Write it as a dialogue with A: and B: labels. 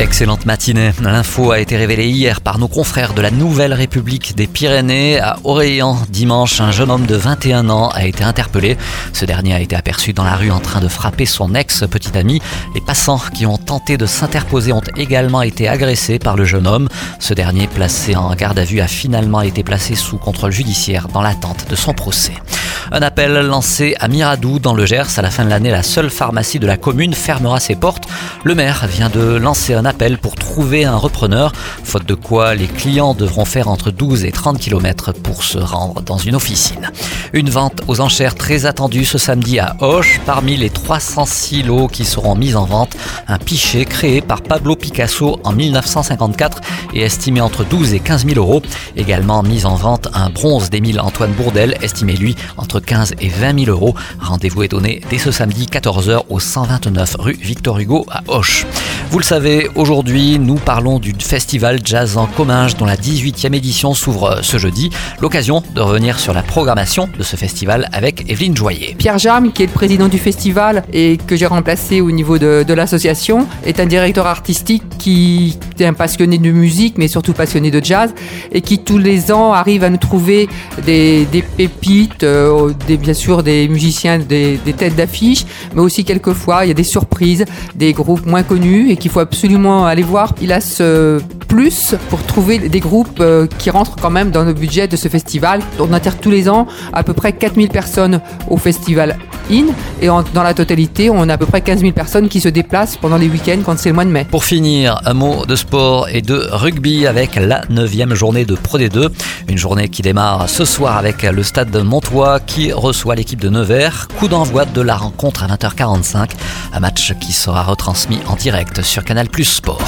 A: Excellente matinée. L'info a été révélée hier par nos confrères de la Nouvelle République des Pyrénées. À Orléans, dimanche, un jeune homme de 21 ans a été interpellé. Ce dernier a été aperçu dans la rue en train de frapper son ex-petite amie. Les passants qui ont tenté de s'interposer ont également été agressés par le jeune homme. Ce dernier, placé en garde à vue, a finalement été placé sous contrôle judiciaire dans l'attente de son procès. Un appel lancé à Miradou dans le Gers. À la fin de l'année, la seule pharmacie de la commune fermera ses portes. Le maire vient de lancer un appel pour trouver un repreneur, faute de quoi les clients devront faire entre 12 et 30 km pour se rendre dans une officine. Une vente aux enchères très attendue ce samedi à Hoche. Parmi les 306 lots qui seront mis en vente, un pichet créé par Pablo Picasso en 1954 et estimé entre 12 et 15 000 euros. Également mis en vente un bronze d'Émile Antoine Bourdel, estimé lui entre 15 et 20 000 euros. Rendez-vous est donné dès ce samedi 14h au 129 rue Victor Hugo à Hoche. Vous le savez, aujourd'hui, nous parlons du festival Jazz en Comminges dont la 18e édition s'ouvre ce jeudi. L'occasion de revenir sur la programmation de ce festival avec Evelyne Joyer.
B: Pierre Jam, qui est le président du festival et que j'ai remplacé au niveau de, l'association, est un directeur artistique qui est un passionné de musique, mais surtout passionné de jazz, et qui tous les ans arrive à nous trouver des, pépites, euh, bien sûr des musiciens, des, des têtes d'affiche, mais aussi quelquefois il y a des surprises, des groupes moins connus et qu'il faut absolument aller voir. Il a ce pour trouver des groupes euh, qui rentrent quand même dans le budget de ce festival. On attire tous les ans à peu près 4000 personnes au festival IN et dans la totalité, on a à peu près 15 000 personnes qui se déplacent pendant les week-ends quand c'est le mois de mai.
A: Pour finir, un mot de sport et de rugby avec la neuvième journée de Pro D2. Une journée qui démarre ce soir avec le stade de Montois qui reçoit l'équipe de Nevers. Coup d'envoi de la rencontre à 20h45. Un match qui sera retransmis en direct sur Canal Plus Sport.